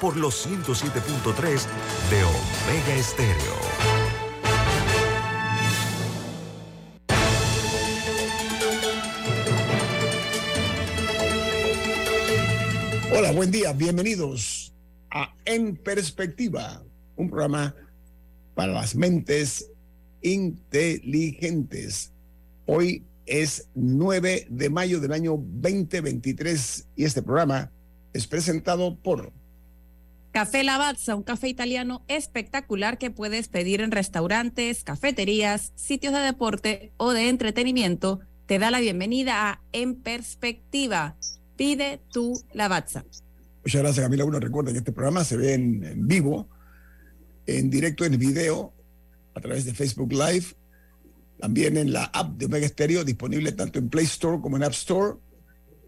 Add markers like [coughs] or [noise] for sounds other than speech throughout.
por los 107.3 de Omega Estéreo. Hola, buen día, bienvenidos a En Perspectiva, un programa para las mentes inteligentes. Hoy es 9 de mayo del año 2023 y este programa es presentado por Café Lavazza, un café italiano espectacular que puedes pedir en restaurantes, cafeterías, sitios de deporte o de entretenimiento, te da la bienvenida a En Perspectiva. Pide tu Lavazza. Muchas gracias, Camila. Bueno, recuerden que este programa se ve en, vivo, en directo, en video, a través de Facebook Live, también en la app de Omega Stereo, disponible tanto en Play Store como en App Store,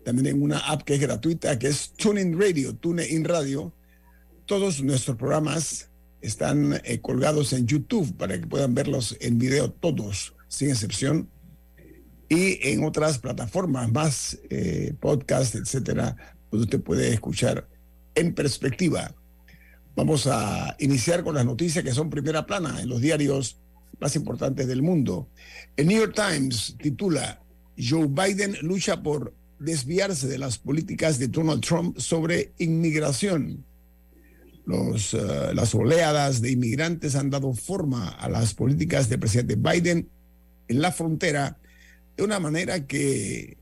también en una app que es gratuita, que es TuneIn Radio, TuneIn Radio todos nuestros programas están eh, colgados en YouTube para que puedan verlos en video todos, sin excepción. Y en otras plataformas más, eh, podcast, etcétera, donde usted puede escuchar en perspectiva. Vamos a iniciar con las noticias que son primera plana en los diarios más importantes del mundo. El New York Times titula Joe Biden lucha por desviarse de las políticas de Donald Trump sobre inmigración. Los, eh, las oleadas de inmigrantes han dado forma a las políticas del presidente Biden en la frontera de una manera que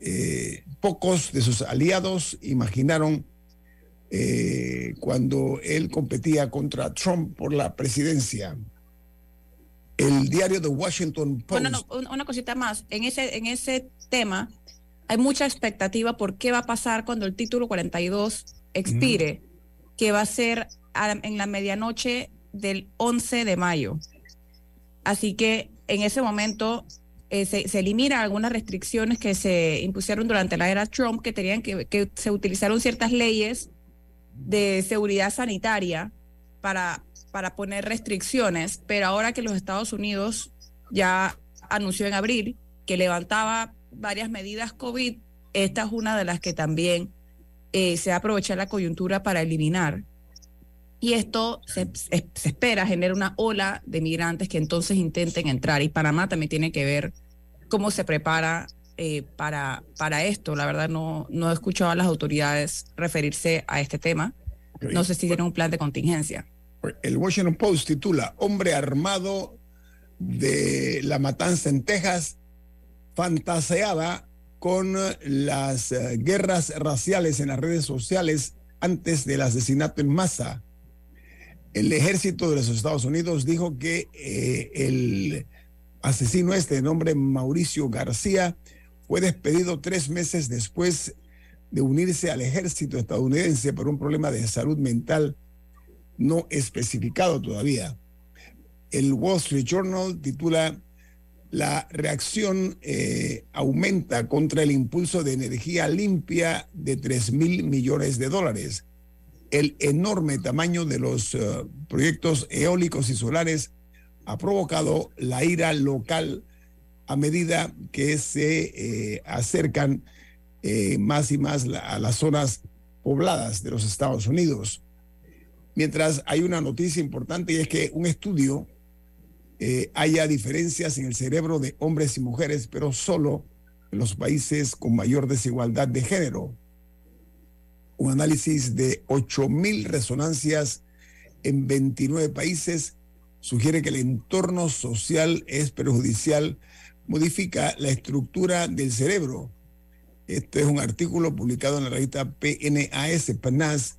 eh, pocos de sus aliados imaginaron eh, cuando él competía contra Trump por la presidencia. El diario The Washington Post. Bueno, una cosita más. En ese, en ese tema hay mucha expectativa por qué va a pasar cuando el título 42 expire que va a ser en la medianoche del 11 de mayo. Así que en ese momento eh, se, se, eliminan algunas restricciones que se impusieron durante la era Trump, que tenían que, que se utilizaron ciertas leyes de seguridad sanitaria para, para poner restricciones, pero ahora que los Estados Unidos ya anunció en abril que levantaba varias medidas COVID, esta es una de las que también eh, se aprovecha la coyuntura para eliminar. Y esto se, espera genera una ola de migrantes que entonces intenten entrar. Y Panamá también tiene que ver cómo se prepara eh, para, para esto. La verdad no, no he escuchado a las autoridades referirse a este tema. No sé si tienen un plan de contingencia. El Washington Post titula Hombre armado de la matanza en Texas fantaseaba con las eh, guerras raciales en las redes sociales antes del asesinato en masa. El ejército de los Estados Unidos dijo que eh, el asesino este de nombre Mauricio García fue despedido tres meses después de unirse al ejército estadounidense por un problema de salud mental no especificado todavía. El Wall Street Journal titula la reacción eh, aumenta contra el impulso de energía limpia de 3 mil millones de dólares. El enorme tamaño de los eh, proyectos eólicos y solares ha provocado la ira local a medida que se eh, acercan más y más a las zonas pobladas de los Estados Unidos. Mientras hay una noticia importante y es que un estudio eh, haya diferencias en el cerebro de hombres y mujeres, pero solo en los países con mayor desigualdad de género. Un análisis de 8.000 resonancias en 29 países sugiere que el entorno social es perjudicial, modifica la estructura del cerebro. Este es un artículo publicado en la revista PNAS, PNAS,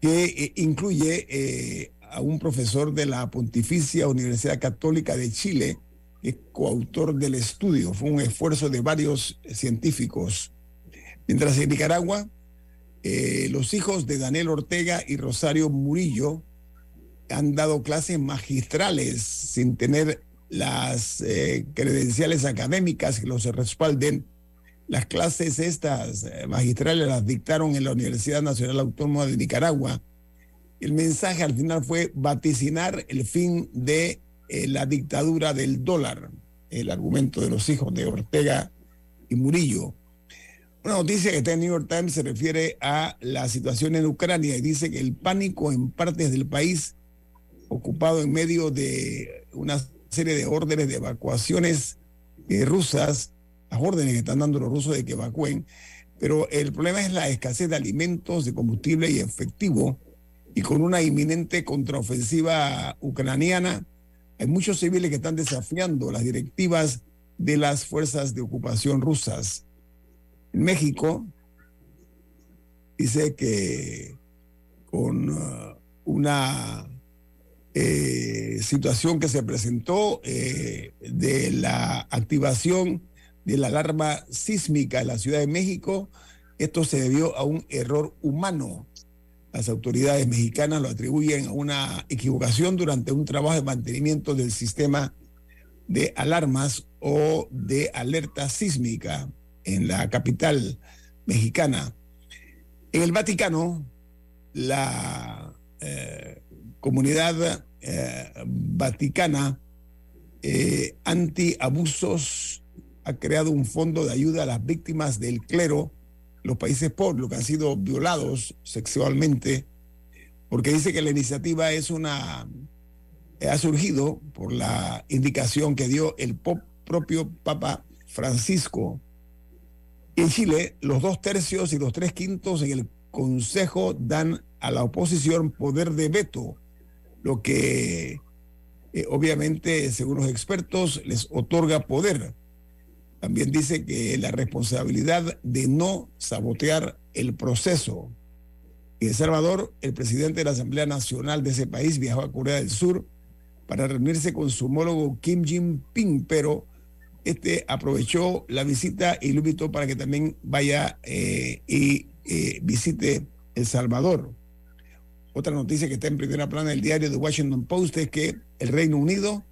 que eh, incluye eh, a un profesor de la Pontificia Universidad Católica de Chile, que es coautor del estudio. Fue un esfuerzo de varios científicos. Mientras en Nicaragua, eh, los hijos de Daniel Ortega y Rosario Murillo han dado clases magistrales sin tener las eh, credenciales académicas que los respalden. Las clases estas eh, magistrales las dictaron en la Universidad Nacional Autónoma de Nicaragua. El mensaje al final fue vaticinar el fin de la dictadura del dólar, el argumento de los hijos de Ortega y Murillo. Una noticia que está en New York Times se refiere a la situación en Ucrania y dice que el pánico en partes del país ocupado en medio de una serie de órdenes de evacuaciones eh, rusas, las órdenes que están dando los rusos de que evacúen, pero el problema es la escasez de alimentos, de combustible y efectivo, y con una inminente contraofensiva ucraniana, hay muchos civiles que están desafiando las directivas de las fuerzas de ocupación rusas. En México dice que con uh, una eh, situación que se presentó eh, de la activación de la alarma sísmica en la Ciudad de México, esto se debió a un error humano. Las autoridades mexicanas lo atribuyen a una equivocación durante un trabajo de mantenimiento del sistema de alarmas o de alerta sísmica en la capital mexicana. En el Vaticano, la eh, comunidad eh, vaticana eh, anti-abusos ha creado un fondo de ayuda a las víctimas del clero, los países pobres, que han sido violados sexualmente, porque dice que la iniciativa es una ha surgido por la indicación que dio el propio Papa Francisco en Chile, los dos tercios y los tres quintos en el Consejo dan a la oposición poder de veto, lo que eh, obviamente, según los expertos, les otorga poder. También dice que la responsabilidad de no sabotear el proceso. En El Salvador, el presidente de la Asamblea Nacional de ese país viajó a Corea del Sur para reunirse con su homólogo Kim Jin-ping, pero este aprovechó la visita y lo invitó para que también vaya eh, y eh, visite El Salvador. Otra noticia que está en primera plana del diario The Washington Post es que el Reino Unido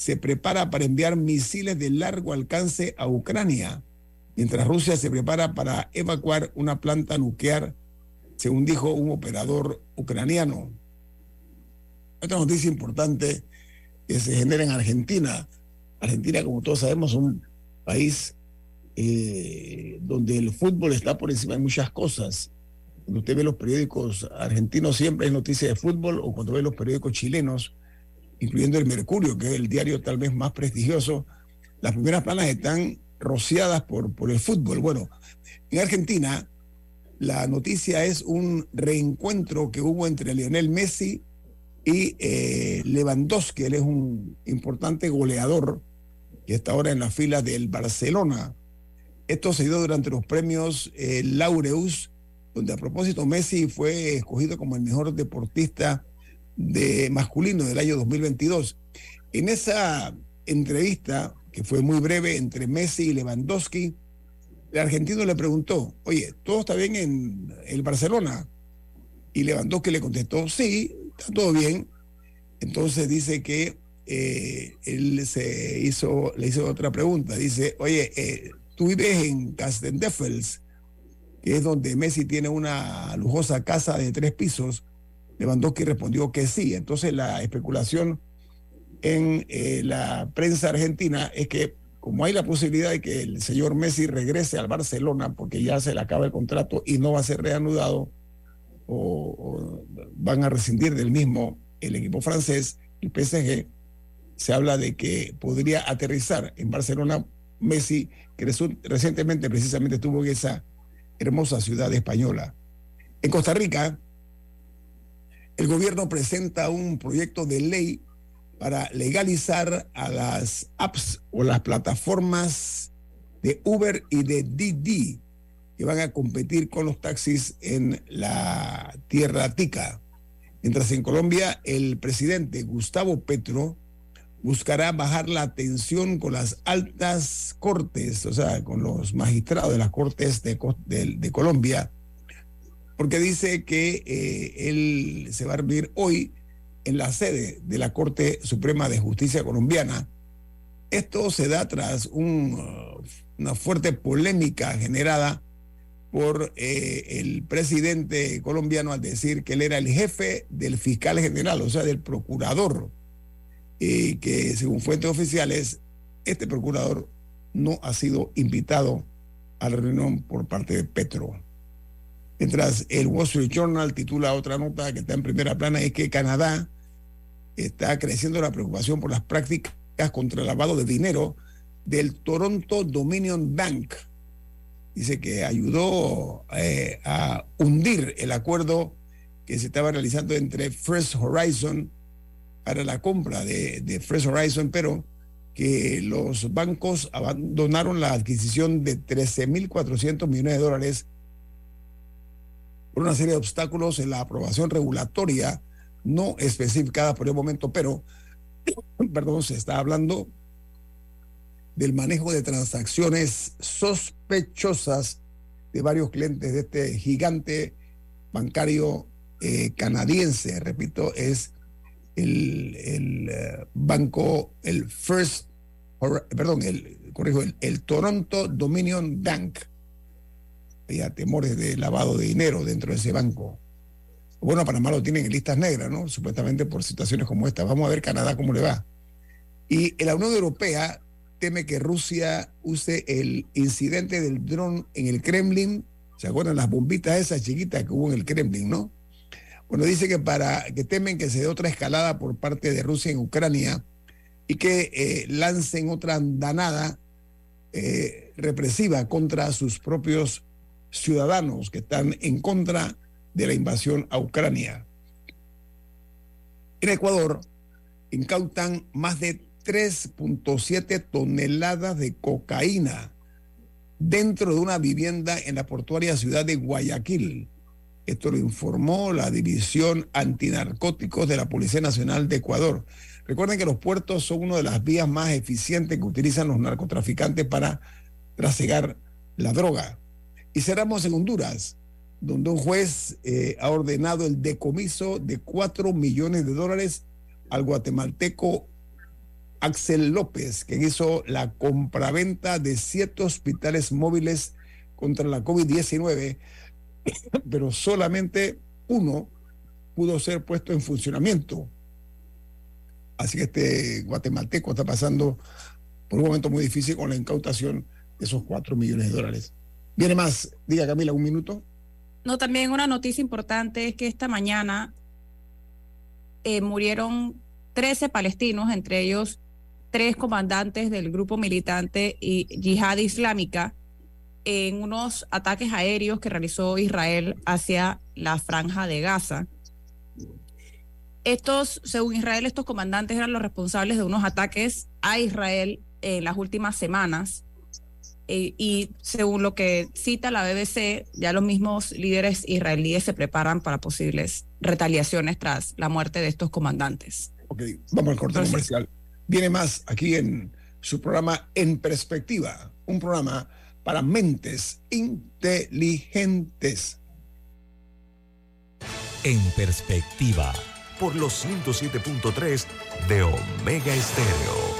se prepara para enviar misiles de largo alcance a Ucrania, mientras Rusia se prepara para evacuar una planta nuclear, según dijo un operador ucraniano. Otra noticia importante que se genera en Argentina Argentina, como todos sabemos, es un país eh, donde el fútbol está por encima de muchas cosas. Cuando usted ve los periódicos argentinos siempre es noticia de fútbol o cuando ve los periódicos chilenos, incluyendo el Mercurio, que es el diario tal vez más prestigioso, las primeras planas están rociadas por, por el fútbol. Bueno, en Argentina la noticia es un reencuentro que hubo entre Lionel Messi y eh, Lewandowski, él es un importante goleador y está ahora en la fila del Barcelona. Esto se dio durante los premios eh, Laureus, donde a propósito Messi fue escogido como el mejor deportista de masculino del año 2022. En esa entrevista, que fue muy breve entre Messi y Lewandowski, el argentino le preguntó, oye, ¿todo está bien en el Barcelona? Y Lewandowski le contestó, sí, está todo bien. Entonces dice que eh, él se hizo, le hizo otra pregunta. Dice, oye, eh, tú vives en Castendeffels, que es donde Messi tiene una lujosa casa de tres pisos. Lewandowski respondió que sí. Entonces la especulación en eh, la prensa argentina es que como hay la posibilidad de que el señor Messi regrese al Barcelona porque ya se le acaba el contrato y no va a ser reanudado o, o van a rescindir del mismo el equipo francés, el PSG, se habla de que podría aterrizar en Barcelona Messi, que recientemente precisamente estuvo en esa hermosa ciudad española. En Costa Rica, el gobierno presenta un proyecto de ley para legalizar a las apps o las plataformas de Uber y de Didi que van a competir con los taxis en la tierra tica. Mientras en Colombia el presidente Gustavo Petro buscará bajar la tensión con las altas cortes, o sea, con los magistrados de las cortes de, de, Colombia, porque dice que eh, él se va a reunir hoy en la sede de la Corte Suprema de Justicia colombiana. Esto se da tras una fuerte polémica generada por eh, el presidente colombiano al decir que él era el jefe del fiscal general, o sea, del procurador, y que según fuentes oficiales, este procurador no ha sido invitado a la reunión por parte de Petro. Mientras el Wall Street Journal titula otra nota que está en primera plana, es que Canadá está creciendo la preocupación por las prácticas contra el lavado de dinero del Toronto Dominion Bank. Dice que ayudó eh, a hundir el acuerdo que se estaba realizando entre First Horizon para la compra de, de First Horizon, pero que los bancos abandonaron la adquisición de 13.400 millones de dólares por una serie de obstáculos en la aprobación regulatoria no especificada por el momento, pero, [clears throat] perdón, se está hablando del manejo de transacciones sospechosas de varios clientes de este gigante bancario eh, canadiense. Repito, es el, el eh, banco, el First, perdón, el, corrijo, el, el Toronto Dominion Bank. Había temores de lavado de dinero dentro de ese banco. Bueno, Panamá lo tienen en listas negras, ¿no? Supuestamente por situaciones como esta. Vamos a ver Canadá cómo le va. Y la Unión Europea teme que Rusia use el incidente del dron en el Kremlin. ¿Se acuerdan las bombitas esas chiquitas que hubo en el Kremlin, no? Bueno, dice que para que temen que se dé otra escalada por parte de Rusia en Ucrania y que eh, lancen otra andanada eh, represiva contra sus propios ciudadanos que están en contra de la invasión a Ucrania. En Ecuador incautan más de 3.7 toneladas de cocaína dentro de una vivienda en la portuaria ciudad de Guayaquil. Esto lo informó la División Antinarcóticos de la Policía Nacional de Ecuador. Recuerden que los puertos son una de las vías más eficientes que utilizan los narcotraficantes para trasegar la droga. Y cerramos en Honduras donde un juez eh, ha ordenado el decomiso de 4 millones de dólares al guatemalteco Axel López, que hizo la compraventa de siete hospitales móviles contra la COVID-19, [coughs] pero solamente uno pudo ser puesto en funcionamiento. Así que este guatemalteco está pasando por un momento muy difícil con la incautación de esos 4 millones de dólares. Viene más, diga Camila, un minuto. No, también una noticia importante es que esta mañana eh, murieron 13 palestinos, entre ellos tres comandantes del grupo militante y Yihad Islámica, en unos ataques aéreos que realizó Israel hacia la franja de Gaza. Estos, según Israel, estos comandantes eran los responsables de unos ataques a Israel en las últimas semanas eh, y según lo que cita la BBC, ya los mismos líderes israelíes se preparan para posibles retaliaciones tras la muerte de estos comandantes. Ok, vamos al corte comercial. Viene más aquí en su programa En Perspectiva, un programa para mentes inteligentes. En Perspectiva, por los 107.3 de Omega Estéreo.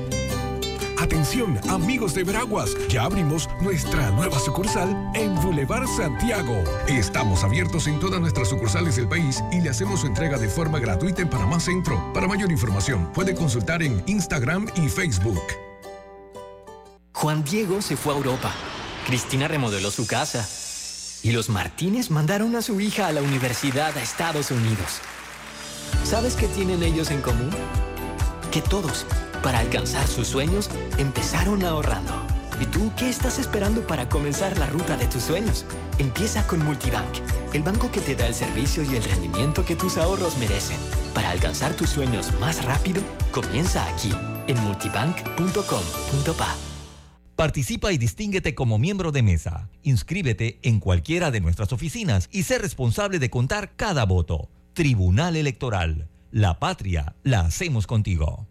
Atención, amigos de Veraguas, ya abrimos nuestra nueva sucursal en Boulevard Santiago. Estamos abiertos en todas nuestras sucursales del país y le hacemos su entrega de forma gratuita en Panamá Centro. Para mayor información, puede consultar en Instagram y Facebook. Juan Diego se fue a Europa. Cristina remodeló su casa. Y los Martínez mandaron a su hija a la universidad a Estados Unidos. ¿Sabes qué tienen ellos en común? Que todos para alcanzar sus sueños, empezaron ahorrando. ¿Y tú qué estás esperando para comenzar la ruta de tus sueños? Empieza con Multibank, el banco que te da el servicio y el rendimiento que tus ahorros merecen. Para alcanzar tus sueños más rápido, comienza aquí, en multibank.com.pa. Participa y distínguete como miembro de mesa. Inscríbete en cualquiera de nuestras oficinas y sé responsable de contar cada voto. Tribunal Electoral. La patria la hacemos contigo.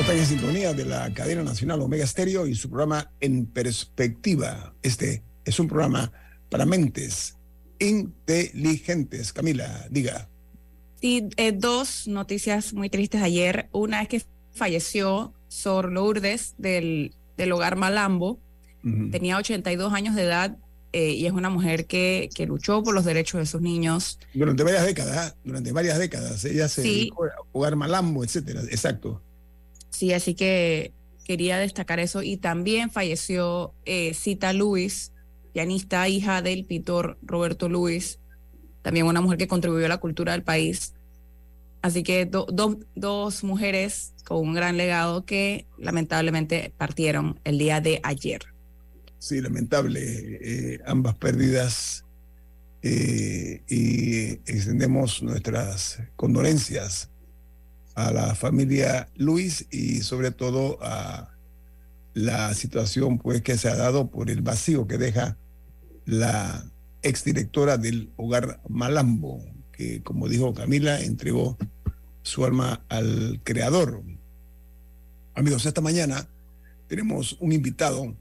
Están en sintonía de la cadena nacional Omega Stereo y su programa En Perspectiva. Este es un programa para mentes inteligentes. Camila, diga. Sí, eh, dos noticias muy tristes ayer. Una es que falleció Sor Lourdes del, del hogar Malambo. Ujú. Tenía 82 años de edad eh, y es una mujer que, que luchó por los derechos de sus niños. Durante varias décadas, ¿ah? durante varias décadas, ella se Sí. dedicó a jugar malambo, etcétera. Exacto. Sí, así que quería destacar eso. Y también falleció eh, Cita Luis, pianista, hija del pintor Roberto Luis, también una mujer que contribuyó a la cultura del país. Así que do- do- dos mujeres con un gran legado que lamentablemente partieron el día de ayer. Sí, lamentable. eh, ambas pérdidas. eh, y extendemos nuestras condolencias a la familia Luis y sobre todo a la situación pues que se ha dado por el vacío que deja la exdirectora del hogar Malambo, que como dijo Camila, entregó su alma al creador. Amigos, esta mañana tenemos un invitado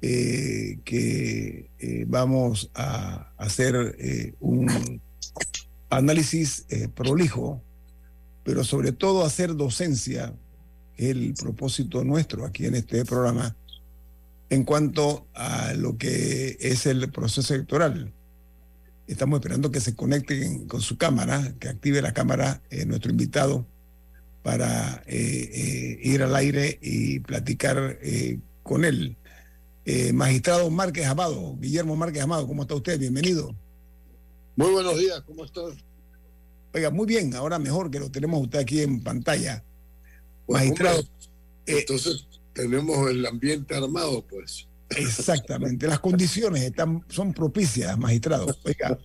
eh, que eh, vamos a hacer eh, un análisis prolijo, pero sobre todo hacer docencia, el propósito nuestro aquí en este programa, en cuanto a lo que es el proceso electoral. Estamos esperando que se conecten con su cámara, que active la cámara eh, nuestro invitado para eh, eh, ir al aire y platicar con él. Magistrado Márquez Amado, Guillermo Márquez Amado, ¿cómo está usted? Bienvenido. Muy buenos días, ¿cómo estás? Oiga, muy bien, ahora mejor que lo tenemos usted aquí en pantalla. Pues, Magistrado, hombre, eh, entonces tenemos el ambiente armado, pues. exactamente, las condiciones están, son propicias, magistrado. Oiga,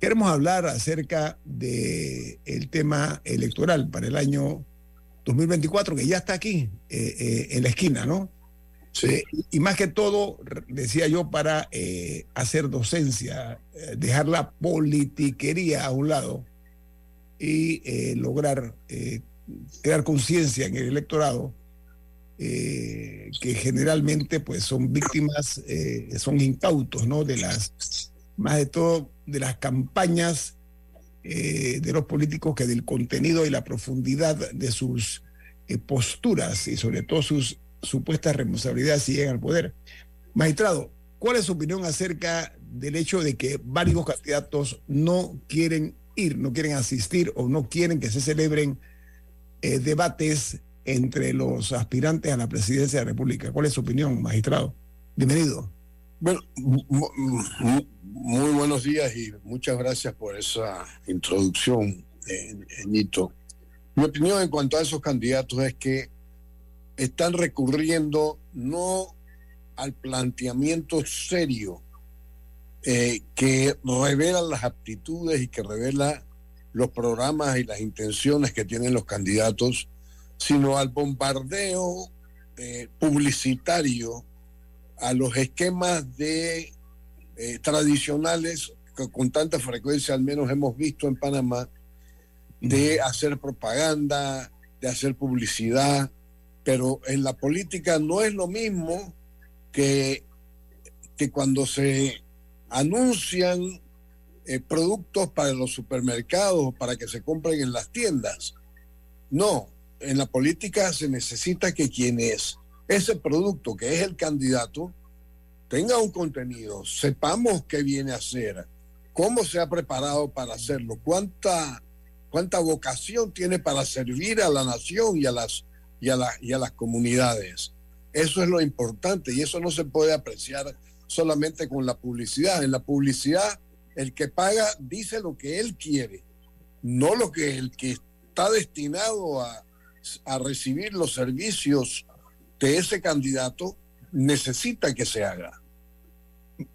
queremos hablar acerca del el tema electoral para el año 2024, que ya está aquí, eh, eh, en la esquina, ¿no? Sí, y más que todo, decía yo, para hacer docencia, dejar la politiquería a un lado y eh, lograr eh, crear conciencia en el electorado, eh, que generalmente pues son víctimas, son incautos, ¿no? De las, más de todo, de las campañas de los políticos que del contenido y la profundidad de sus posturas y sobre todo sus supuestas responsabilidades si llegan al poder. Magistrado, ¿cuál es su opinión acerca del hecho de que varios candidatos no quieren ir, no quieren asistir o no quieren que se celebren eh, debates entre los aspirantes a la presidencia de la República? ¿Cuál es su opinión, magistrado? Bienvenido. bueno, mu- mu- muy buenos días y muchas gracias por esa introducción, eh, Ñito. Mi opinión en cuanto a esos candidatos es que están recurriendo no al planteamiento serio eh, que revela las aptitudes y que revela los programas y las intenciones que tienen los candidatos, sino al bombardeo eh, publicitario, a los esquemas de eh, tradicionales que con tanta frecuencia al menos hemos visto en Panamá, de hacer propaganda, de hacer publicidad, pero en la política no es lo mismo que, que cuando se anuncian eh, productos para los supermercados, para que se compren en las tiendas. No, en la política se necesita que quien es ese producto, que es el candidato, tenga un contenido, sepamos qué viene a hacer, cómo se ha preparado para hacerlo, cuánta, cuánta vocación tiene para servir a la nación y a las, y a, y a las comunidades. Eso es lo importante y eso no se puede apreciar solamente con la publicidad. En la publicidad, el que paga dice lo que él quiere, no lo que el que está destinado a, a recibir los servicios de ese candidato necesita que se haga.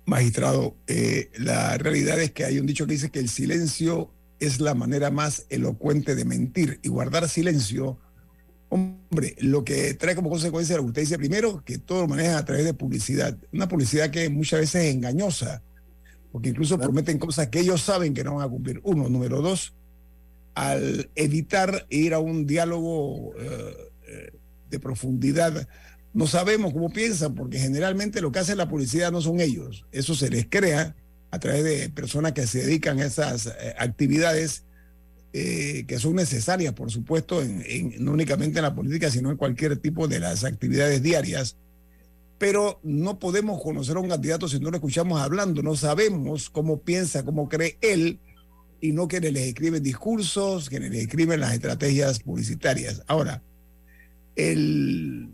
Magistrado, eh, la realidad es que hay un dicho que dice que el silencio es la manera más elocuente de mentir y guardar silencio. Hombre, lo que trae como consecuencia lo que usted dice primero, que todo lo maneja a través de publicidad. Una publicidad que muchas veces es engañosa, porque incluso prometen cosas que ellos saben que no van a cumplir. Uno. Número dos, al evitar ir a un diálogo eh, eh, de profundidad no sabemos cómo piensan, porque generalmente lo que hace la publicidad no son ellos. Eso se les crea a través de personas que se dedican a esas eh, actividades eh, que son necesarias, por supuesto, no únicamente en la política, sino en cualquier tipo de las actividades diarias. Pero no podemos conocer a un candidato si no lo escuchamos hablando, no sabemos cómo piensa, cómo cree él, y no que les escriben discursos, que les escriben las estrategias publicitarias. Ahora, el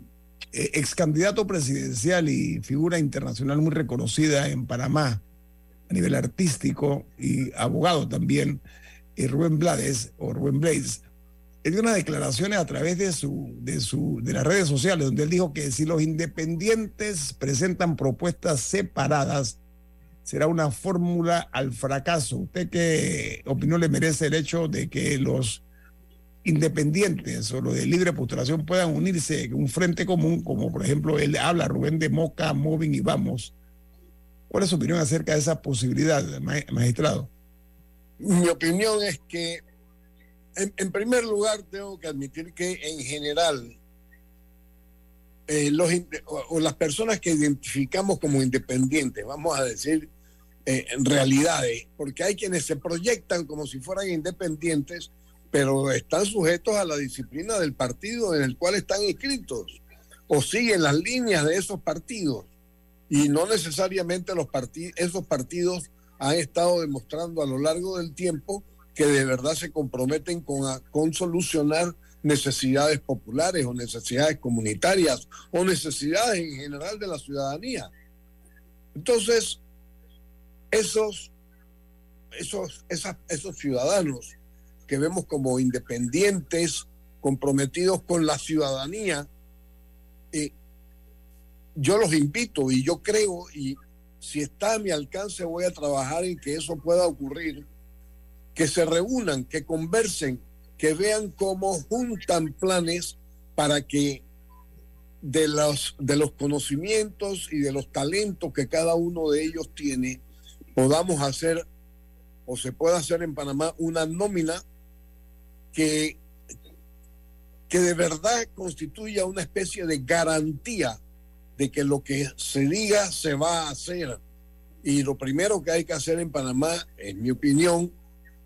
eh, ex candidato presidencial y figura internacional muy reconocida en Panamá a nivel artístico y abogado también, Rubén Blades o Rubén Blades, él dio unas declaraciones a través de, su, de, su, de las redes sociales donde él dijo que si los independientes presentan propuestas separadas, será una fórmula al fracaso. ¿Usted qué opinión le merece el hecho de que los independientes o los de libre postulación puedan unirse en un frente común, como por ejemplo él habla Rubén de Moca, Moving y Vamos. ¿Cuál es su opinión acerca de esa posibilidad, magistrado? Mi opinión es que, en, primer lugar, tengo que admitir que en general, eh, los, o, las personas que identificamos como independientes, vamos a decir, eh, en realidades, porque hay quienes se proyectan como si fueran independientes, pero están sujetos a la disciplina del partido en el cual están inscritos o siguen las líneas de esos partidos. Y no necesariamente los esos partidos han estado demostrando a lo largo del tiempo que de verdad se comprometen con, con solucionar necesidades populares o necesidades comunitarias o necesidades en general de la ciudadanía. Entonces, esos, esos, esas, esos ciudadanos que vemos como independientes, comprometidos con la ciudadanía, eh, yo los invito y yo creo, y si está a mi alcance voy a trabajar en que eso pueda ocurrir, que se reúnan, que conversen, que vean cómo juntan planes para que de los, de los conocimientos y de los talentos que cada uno de ellos tiene, podamos hacer o se pueda hacer en Panamá una nómina que, que de verdad constituya una especie de garantía de que lo que se diga se va a hacer. Y lo primero que hay que hacer en Panamá, en mi opinión,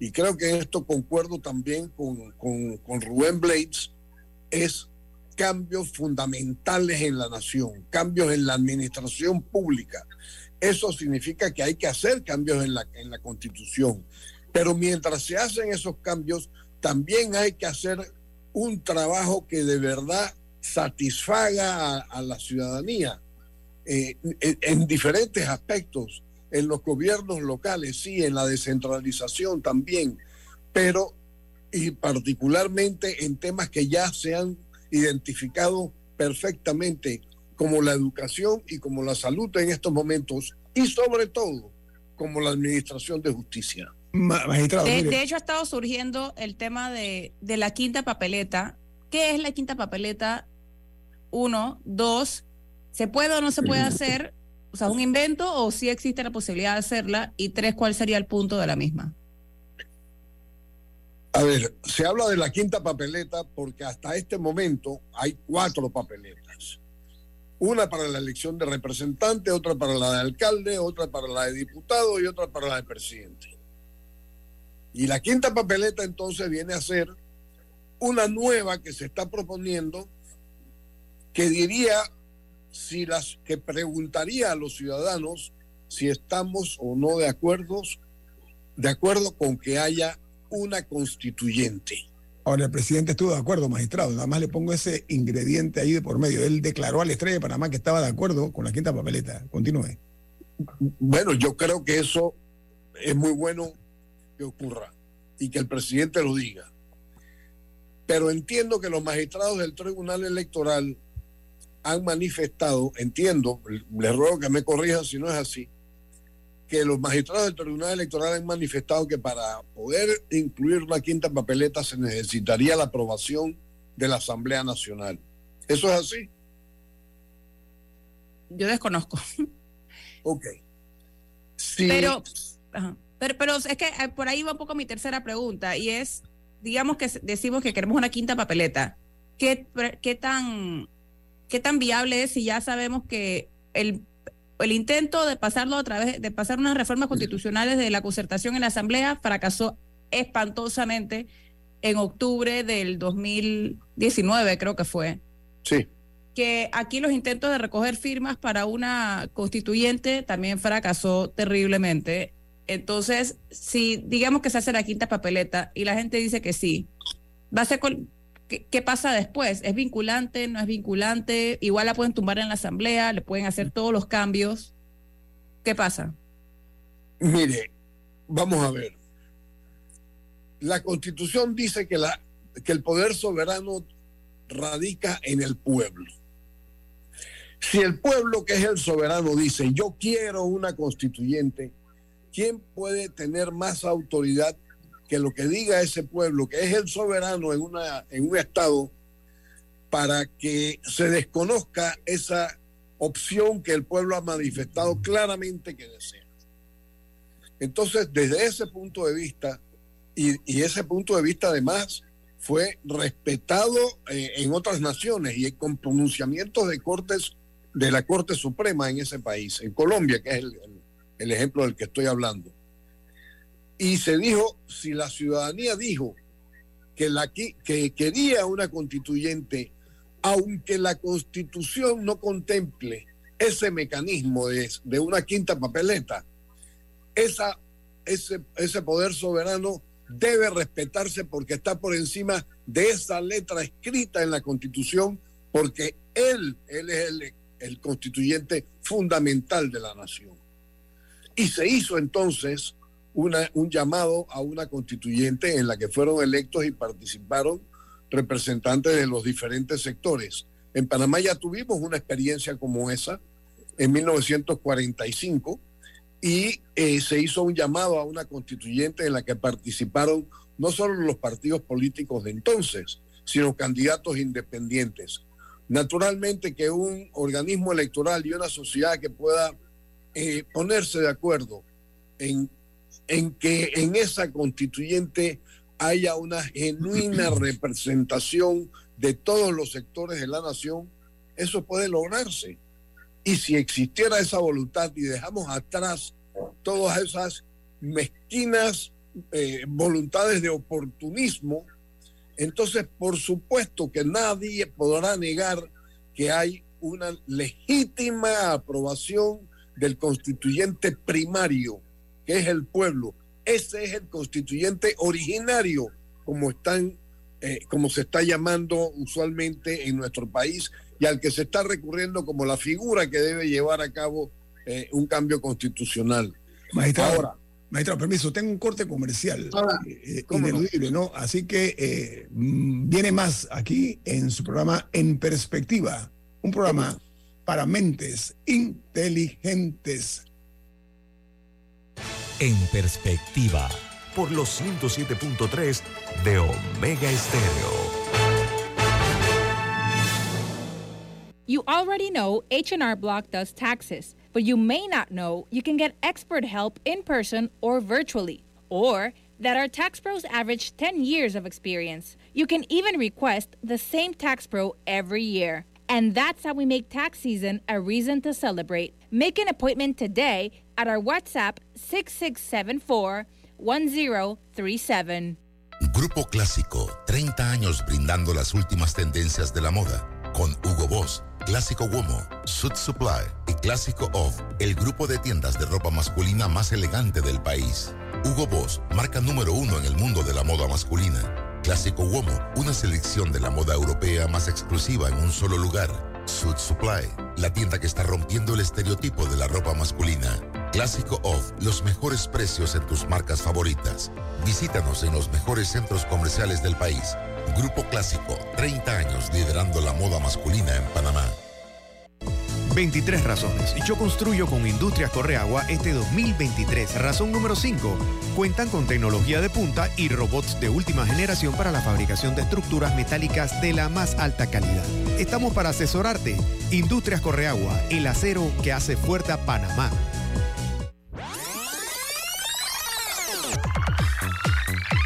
y creo que esto concuerdo también con, con, con Rubén Blades, es cambios fundamentales en la nación, cambios en la administración pública. Eso significa que hay que hacer cambios en la, en la constitución. Pero mientras se hacen esos cambios, también hay que hacer un trabajo que de verdad satisfaga a, la ciudadanía eh, en, diferentes aspectos, en los gobiernos locales, sí, en la descentralización también, pero y particularmente en temas que ya se han identificado perfectamente como la educación y como la salud en estos momentos y sobre todo como la administración de justicia. De, hecho, ha estado surgiendo el tema de, de, la quinta papeleta. ¿Qué es la quinta papeleta? Uno, dos, ¿se puede o no se puede hacer? O sea, un invento o si existe la posibilidad de hacerla. Y tres, ¿cuál sería el punto de la misma? A ver, se habla de la quinta papeleta porque hasta este momento hay cuatro papeletas. Una para la elección de representante, otra para la de alcalde, otra para la de diputado y otra para la de presidente. Y la quinta papeleta entonces viene a ser una nueva que se está proponiendo que diría si las que preguntaría a los ciudadanos si estamos o no de acuerdo, de acuerdo con que haya una constituyente. Ahora, el presidente estuvo de acuerdo, magistrado. Nada más le pongo ese ingrediente ahí de por medio. Él declaró a la estrella de Panamá que estaba de acuerdo con la quinta papeleta. Continúe. Bueno, yo creo que eso es muy bueno que ocurra y que el presidente lo diga. Pero entiendo que los magistrados del Tribunal Electoral han manifestado, entiendo, les ruego que me corrijan si no es así, que los magistrados del Tribunal Electoral han manifestado que para poder incluir una quinta papeleta se necesitaría la aprobación de la Asamblea Nacional. ¿Eso es así? Yo desconozco. Ok. Pero, pero, pero es que eh, por ahí va un poco mi tercera pregunta y es, digamos que decimos que queremos una quinta papeleta. ¿Qué, qué tan qué tan viable es si ya sabemos que el, el intento de pasarlo a través de pasar unas reformas constitucionales de la concertación en la Asamblea fracasó espantosamente en octubre del 2019, creo que fue. Sí. Que aquí los intentos de recoger firmas para una constituyente también fracasó terriblemente. Entonces, si digamos que se hace la quinta papeleta y la gente dice que sí, va a ser ¿Qué, pasa después? ¿Es vinculante? ¿No es vinculante? Igual la pueden tumbar en la asamblea, le pueden hacer todos los cambios. ¿Qué pasa? Mire, vamos a ver. La constitución dice que, la, que el poder soberano radica en el pueblo. Si el pueblo que es el soberano dice, yo quiero una constituyente, ¿quién puede tener más autoridad que lo que diga ese pueblo, que es el soberano en, una, en un Estado, para que se desconozca esa opción que el pueblo ha manifestado claramente que desea. Entonces, desde ese punto de vista, y, ese punto de vista además fue respetado eh, en otras naciones y con pronunciamientos de cortes de la Corte Suprema en ese país, en Colombia, que es el ejemplo del que estoy hablando. Y se dijo, si la ciudadanía dijo que, la, que quería una constituyente, aunque la constitución no contemple ese mecanismo de, de una quinta papeleta, esa, ese, ese poder soberano debe respetarse porque está por encima de esa letra escrita en la constitución, porque él, él es el, el constituyente fundamental de la nación. Y se hizo entonces un llamado a una constituyente en la que fueron electos y participaron representantes de los diferentes sectores. En Panamá ya tuvimos una experiencia como esa en 1945 y eh, se hizo un llamado a una constituyente en la que participaron no solo los partidos políticos de entonces, sino candidatos independientes. Naturalmente que un organismo electoral y una sociedad que pueda eh, ponerse de acuerdo en en que en esa constituyente haya una genuina [clears throat] representación de todos los sectores de la nación, eso puede lograrse. Y si existiera esa voluntad y dejamos atrás todas esas mezquinas eh, voluntades de oportunismo, entonces por supuesto que nadie podrá negar que hay una legítima aprobación del constituyente primario que es el pueblo. Ese es el constituyente originario, como están, eh, como se está llamando usualmente en nuestro país, y al que se está recurriendo como la figura que debe llevar a cabo eh, un cambio constitucional. Magistrado, Ahora, magistrado, permiso, tengo un corte comercial eh, ineludible, ¿no? Así que mm, viene más aquí en su programa En Perspectiva, un programa para mentes inteligentes en perspectiva por los 107.3 de Omega Estéreo. You already know H&R Block does taxes, but you may not know you can get expert help in person or virtually, or that our tax pros average 10 years of experience. You can even request the same tax pro every year. And that's how we make tax season a reason to celebrate. Make an appointment today at our WhatsApp 6674 1037. Grupo Clásico, 30 años brindando las últimas tendencias de la moda, con Hugo Boss Clásico Womo, Suit Supply y Clásico Off, el grupo de tiendas de ropa masculina más elegante del país. Hugo Boss, marca número uno en el mundo de la moda masculina. Clásico Womo, una selección de la moda europea más exclusiva en un solo lugar. Suit Supply, la tienda que está rompiendo el estereotipo de la ropa masculina. Clásico Off, los mejores precios en tus marcas favoritas. Visítanos en los mejores centros comerciales del país. Grupo Clásico, 30 años liderando la moda masculina en Panamá. 23 razones. Yo construyo con Industrias Correagua este 2023. Razón número 5. Cuentan con tecnología de punta y robots de última generación para la fabricación de estructuras metálicas de la más alta calidad. Estamos para asesorarte. Industrias Correagua, el acero que hace fuerte a Panamá.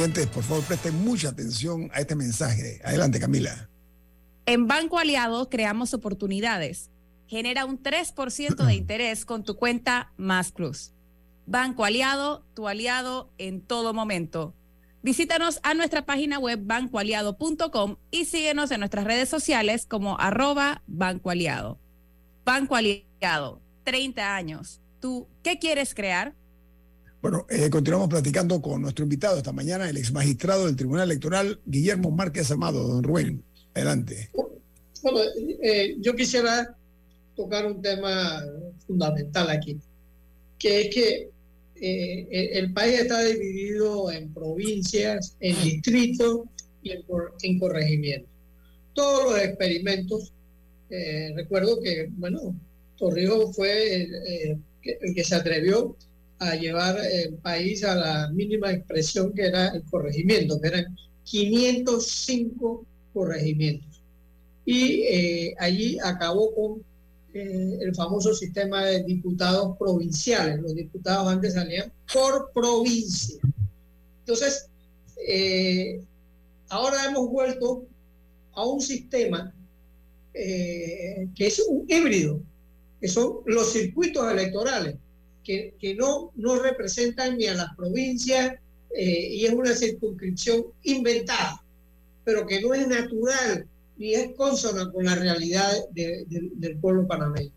Oyentes, por favor presten mucha atención a este mensaje. Adelante, Camila. En Banco Aliado creamos oportunidades. Genera un 3% de [clears throat] interés con tu cuenta Más Cruz. Banco Aliado, tu aliado en todo momento. Visítanos a nuestra página web bancoaliado.com y síguenos en nuestras redes sociales como arroba Banco Aliado. Banco Aliado, 30 años. ¿Tú qué quieres crear? Bueno, eh, continuamos platicando con nuestro invitado esta mañana, el ex magistrado del Tribunal Electoral, Guillermo Márquez Amado. Don Rubén, adelante. Bueno, eh, yo quisiera tocar un tema fundamental aquí, que es que eh, el país está dividido en provincias, en distritos y en, en corregimientos. Todos los experimentos, recuerdo que, bueno, Torrijos fue el que se atrevió a llevar el país a la mínima expresión que era el corregimiento, que eran 505 corregimientos. Y eh, allí acabó con eh, el famoso sistema de diputados provinciales. Los diputados antes salían por provincia. Entonces, eh, ahora hemos vuelto a un sistema que es un híbrido, que son los circuitos electorales que, no, no representan ni a las provincias eh, y es una circunscripción inventada, pero que no es natural ni es consona con la realidad del pueblo panameño.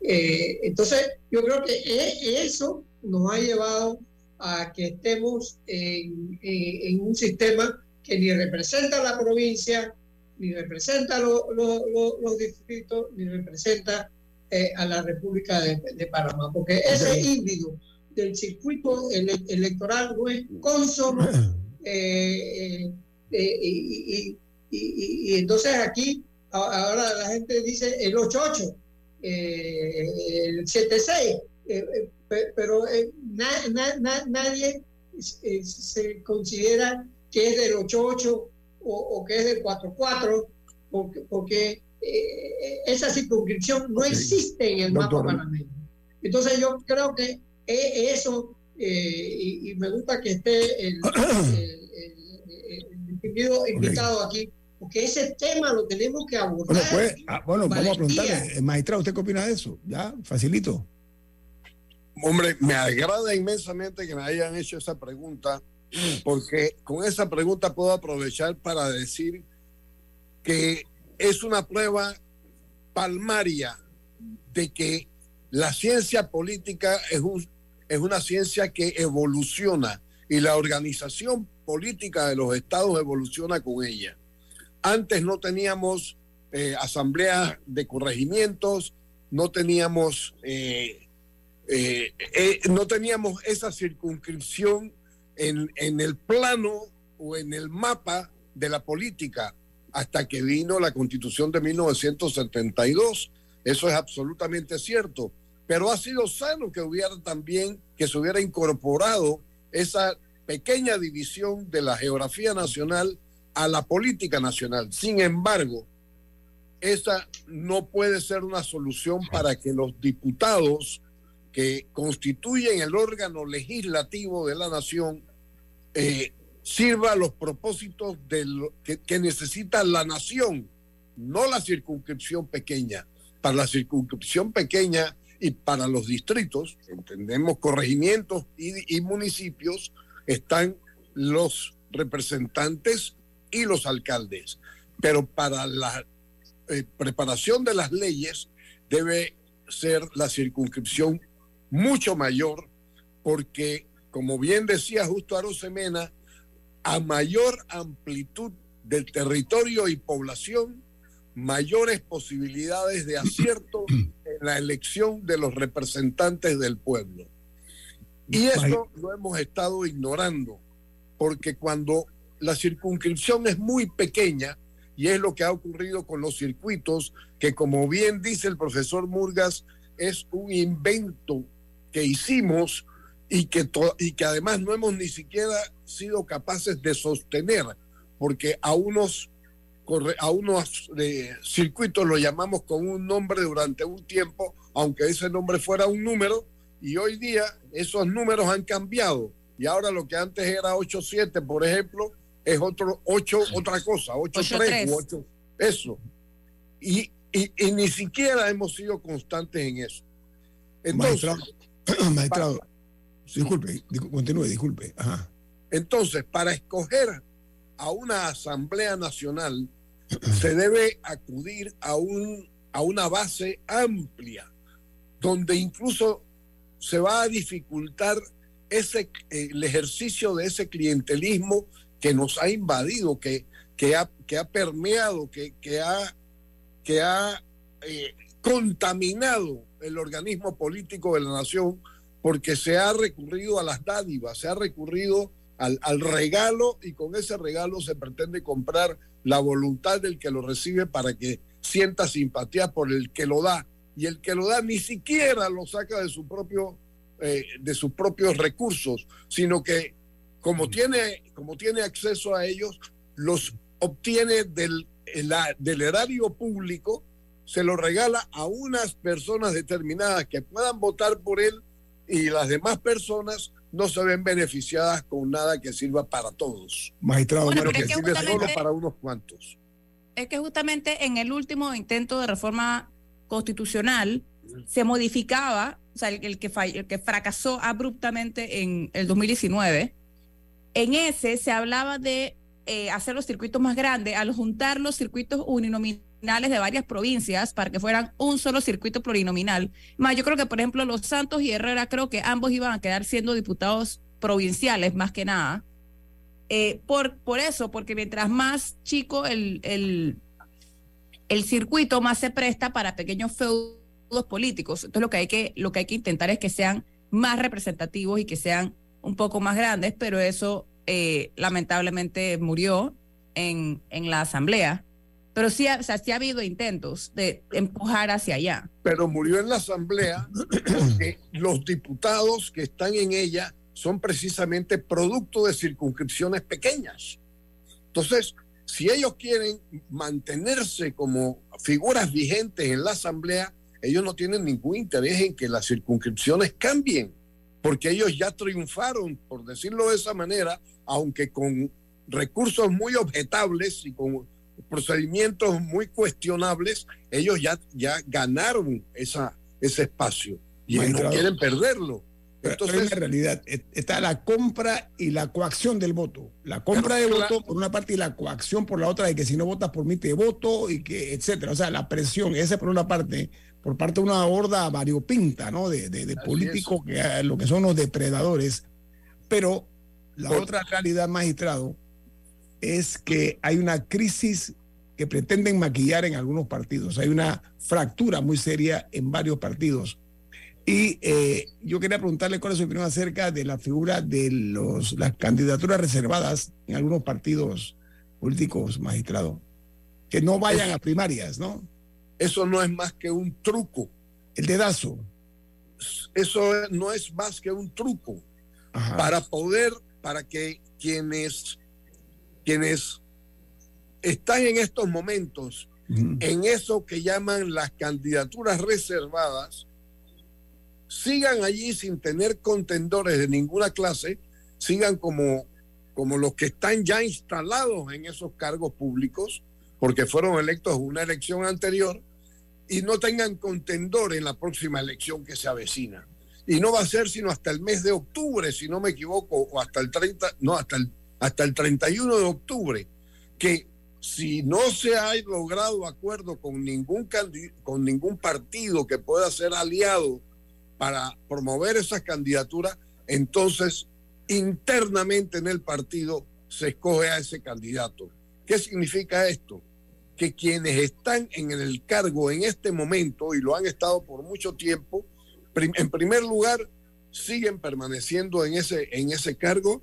Eh, entonces, yo creo que e, eso nos ha llevado a que estemos en, un sistema que ni representa a la provincia, ni representa los distritos, ni representa eh, a la República de, Panamá, porque ese híbrido del circuito electoral no es consono [clears throat] eh, eh, y, entonces aquí ahora la gente dice el 88, el 76, pero nadie se considera que es del 88 o, o que es del 44, porque, porque eh, esa circunscripción no existe en el mapa panameño. Entonces yo creo que e, eso, eh, y, me gusta que esté el, [clears throat] el, invitado aquí, porque ese tema lo tenemos que abordar. Bueno, pues, ah, bueno vamos a preguntarle, magistrado, ¿usted qué opina de eso? Ya, facilito. Hombre, me agrada inmensamente que me hayan hecho esa pregunta, porque con esa pregunta puedo aprovechar para decir que es una prueba palmaria de que la ciencia política es, un, es una ciencia que evoluciona y la organización política de los estados evoluciona con ella. Antes no teníamos eh, asambleas de corregimientos, no teníamos, eh, eh, no teníamos esa circunscripción en, en el plano o en el mapa de la política hasta que vino la constitución de 1972. Eso es absolutamente cierto. Pero ha sido sano que hubiera también, que se hubiera incorporado esa pequeña división de la geografía nacional a la política nacional. Sin embargo, esa no puede ser una solución para que los diputados que constituyen el órgano legislativo de la nación eh, sirva a los propósitos que, que necesita la nación, no la circunscripción pequeña. Para la circunscripción pequeña y para los distritos, entendemos corregimientos y, y municipios, están los representantes y los alcaldes. Pero para la eh, preparación de las leyes debe ser la circunscripción mucho mayor, porque, como bien decía Justo Arosemena, a mayor amplitud del territorio y población, mayores posibilidades de acierto [clears throat] en la elección de los representantes del pueblo. Y eso lo hemos estado ignorando, porque cuando la circunscripción es muy pequeña, y es lo que ha ocurrido con los circuitos, que como bien dice el profesor Murgas, es un invento que hicimos y que, y que además no hemos ni siquiera sido capaces de sostener, porque a unos, a unos eh, circuitos lo llamamos con un nombre durante un tiempo, aunque ese nombre fuera un número, y hoy día esos números han cambiado. Y ahora lo que antes era 8-7, por ejemplo, es otro 8, otra cosa, 8-3 u 8, eso. Y, y, y, ni siquiera hemos sido constantes en eso. Entonces, magistrado, [clears throat] disculpe, continúe, disculpe. Ajá. Entonces, para escoger a una Asamblea Nacional, [clears throat] se debe acudir a, un, a una base amplia, donde incluso se va a dificultar ese, el ejercicio de ese clientelismo que nos ha invadido, que, que, ha, que ha permeado, que, que ha, que ha eh, contaminado el organismo político de la nación, porque se ha recurrido a las dádivas, se ha recurrido al, al, regalo y con ese regalo se pretende comprar la voluntad del que lo recibe para que sienta simpatía por el que lo da. Y el que lo da ni siquiera lo saca de, su propio, eh, de sus propios recursos, sino que como tiene, como tiene acceso a ellos, los obtiene del, del erario público, se lo regala a unas personas determinadas que puedan votar por él y las demás personas no se ven beneficiadas con nada que sirva para todos. Magistrado, bueno, que, que sirve solo para unos cuantos. Es que justamente en el último intento de reforma constitucional se modificaba, o sea, el, el que, el que fracasó abruptamente en el 2019 en ese se hablaba de eh, hacer los circuitos más grandes al juntar los circuitos uninominales de varias provincias para que fueran un solo circuito plurinominal. Más yo creo que, por ejemplo, los Santos y Herrera, creo que ambos iban a quedar siendo diputados provinciales más que nada. Eh, por, por eso, porque mientras más chico el, el, el circuito, más se presta para pequeños feudos políticos. Entonces lo que hay que, lo que, hay que intentar es que sean más representativos y que sean un poco más grandes, pero eso eh, lamentablemente murió en, en la asamblea. Pero sí, o sea, sí ha habido intentos de empujar hacia allá. Pero murió en la asamblea porque [clears throat] los diputados que están en ella son precisamente producto de circunscripciones pequeñas. Entonces, si ellos quieren mantenerse como figuras vigentes en la asamblea, ellos no tienen ningún interés en que las circunscripciones cambien porque ellos ya triunfaron, por decirlo de esa manera, aunque con recursos muy objetables y con procedimientos muy cuestionables, ellos ya, ya ganaron esa, ese espacio y no quieren perderlo. Entonces, en la realidad está la compra y la coacción del voto. La compra de voto por una parte y la coacción por la otra, de que si no votas por mí te voto y que, etcétera. O sea, la presión, esa por una parte, por parte de una horda variopinta, ¿no? De, de, políticos que lo que son los depredadores. Pero la otra realidad, magistrado, es que hay una crisis que pretenden maquillar en algunos partidos. Hay una fractura muy seria en varios partidos. Y eh, yo quería preguntarle cuál es su opinión acerca de la figura de los, las candidaturas reservadas en algunos partidos políticos, magistrado. Que no vayan a primarias, ¿no? Eso no es más que un truco. El dedazo. Eso no es más que un truco Ajá. para poder, para que quienes, quienes están en estos momentos en eso que llaman las candidaturas reservadas, sigan allí sin tener contendores de ninguna clase, sigan como, como los que están ya instalados en esos cargos públicos, porque fueron electos en una elección anterior, y no tengan contendor en la próxima elección que se avecina. Y no va a ser sino hasta el mes de octubre, si no me equivoco, o hasta el 30, no, hasta el, hasta el 31 de octubre, que si no se ha logrado acuerdo con ningún, con ningún partido que pueda ser aliado para promover esas candidaturas, entonces internamente en el partido se escoge a ese candidato. ¿Qué significa esto? Que quienes están en el cargo en este momento y lo han estado por mucho tiempo, en primer lugar, siguen permaneciendo en ese, en ese cargo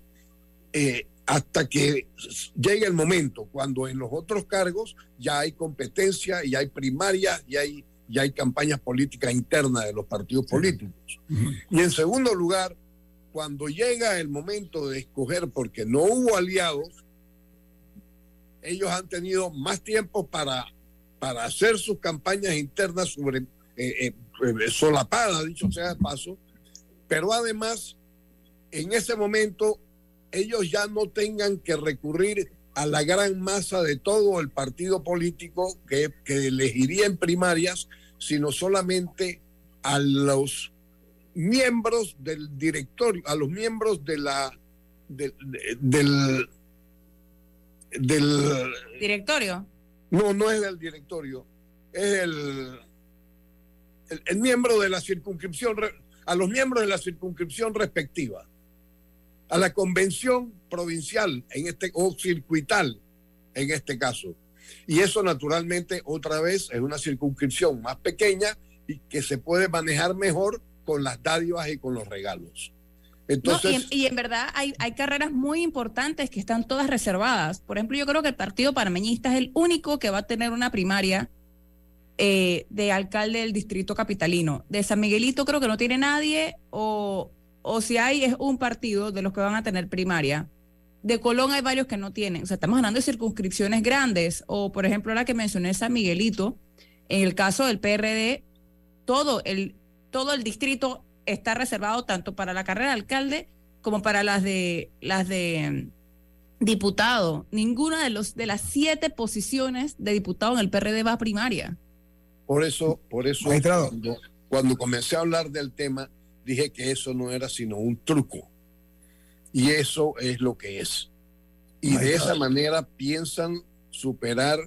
eh, hasta que llegue el momento cuando en los otros cargos ya hay competencia y hay primarias y hay, y hay campañas políticas internas de los partidos políticos. Y en segundo lugar, cuando llega el momento de escoger, porque no hubo aliados, ellos han tenido más tiempo para, para hacer sus campañas internas sobre eh, eh, eh, solapadas, dicho sea de paso, pero además en ese momento ellos ya no tengan que recurrir a la gran masa de todo el partido político que, que elegiría en primarias, sino solamente a los miembros del directorio, a los miembros de la del, del, directorio. No, no es del directorio, es el, el, el miembro de la circunscripción, a los miembros de la circunscripción respectiva a la convención provincial en este o circuital en este caso. Y eso naturalmente otra vez es una circunscripción más pequeña y que se puede manejar mejor con las dádivas y con los regalos. Entonces, y, en, verdad hay, hay carreras muy importantes que están todas reservadas. Por ejemplo, yo creo que el Partido Panameñista es el único que va a tener una primaria eh, de alcalde del distrito capitalino. De San Miguelito creo que no tiene nadie o, o si hay es un partido de los que van a tener primaria. De Colón hay varios que no tienen. O sea, estamos hablando de circunscripciones grandes. O, por ejemplo, la que mencioné San Miguelito, en el caso del PRD, todo el, todo el distrito está reservado tanto para la carrera de alcalde como para las de las de mm, diputado. Ninguna de los de las siete posiciones de diputado en el PRD va a primaria. Por eso, por eso cuando, cuando comencé a hablar del tema, dije que eso no era sino un truco. Y eso es lo que es. Y de esa manera piensan superar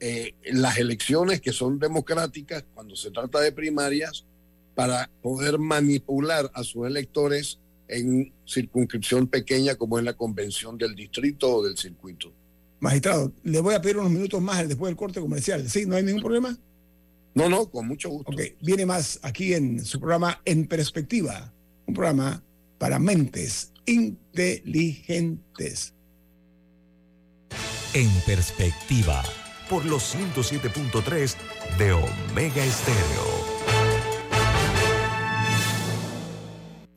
eh, las elecciones que son democráticas cuando se trata de primarias para poder manipular a sus electores en circunscripción pequeña como es la convención del distrito o del circuito. Magistrado, le voy a pedir unos minutos más después del corte comercial. ¿Sí? ¿No hay ningún problema? No, no, con mucho gusto. Ok, viene más aquí en su programa En Perspectiva, un programa para mentes inteligentes. En Perspectiva, por los 107.3 de Omega Estéreo.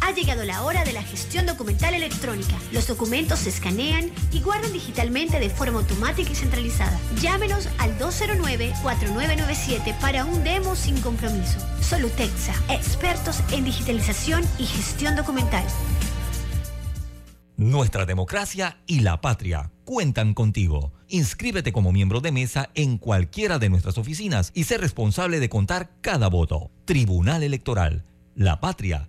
Ha llegado la hora de la gestión documental electrónica. Los documentos se escanean y guardan digitalmente de forma automática y centralizada. Llámenos al 209-4997 para un demo sin compromiso. Solutexa, expertos en digitalización y gestión documental. Nuestra democracia y la patria cuentan contigo. Inscríbete como miembro de mesa en cualquiera de nuestras oficinas y sé responsable de contar cada voto. Tribunal Electoral. La patria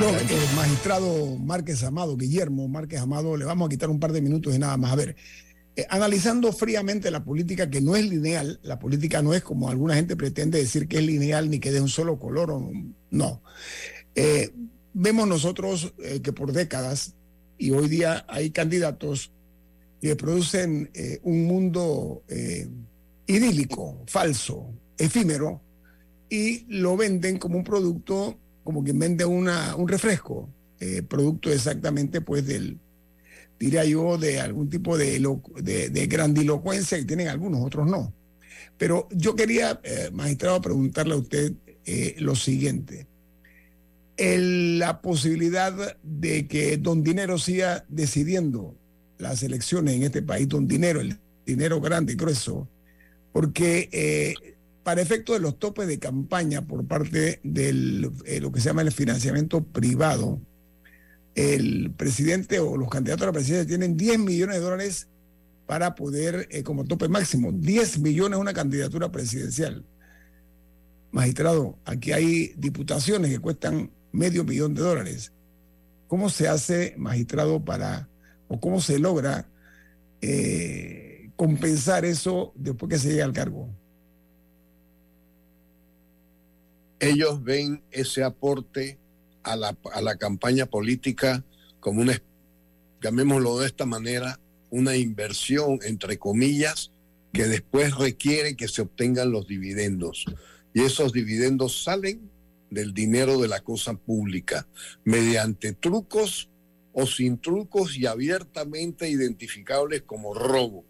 Bueno, el magistrado Márquez Amado, Guillermo Márquez Amado, le vamos a quitar un par de minutos y nada más. A ver, eh, analizando fríamente la política que no es lineal, la política no es como alguna gente pretende decir que es lineal ni que de un solo color, o, no. Eh, vemos nosotros eh, que por décadas, y hoy día hay candidatos que producen un mundo idílico, falso, efímero, y lo venden como un producto como quien vende una, un refresco, eh, producto exactamente pues del, diría yo, de algún tipo de, de, grandilocuencia que tienen algunos, otros no. Pero yo quería, eh, magistrado, preguntarle a usted eh, lo siguiente. la posibilidad de que don Dinero siga decidiendo las elecciones en este país, don Dinero, el dinero grande y grueso, porque para efecto de los topes de campaña por parte de eh, lo que se llama el financiamiento privado, el presidente o los candidatos a la presidencia tienen 10 millones de dólares para poder, eh, como tope máximo, 10 millones una candidatura presidencial. Magistrado, aquí hay diputaciones que cuestan medio millón de dólares. ¿Cómo se hace, magistrado, para, o cómo se logra eh, compensar eso después que se llegue al cargo? Ellos ven ese aporte a la, campaña política como una, llamémoslo de esta manera, una inversión, entre comillas, que después requiere que se obtengan los dividendos. Y esos dividendos salen del dinero de la cosa pública, mediante trucos o sin trucos y abiertamente identificables como robo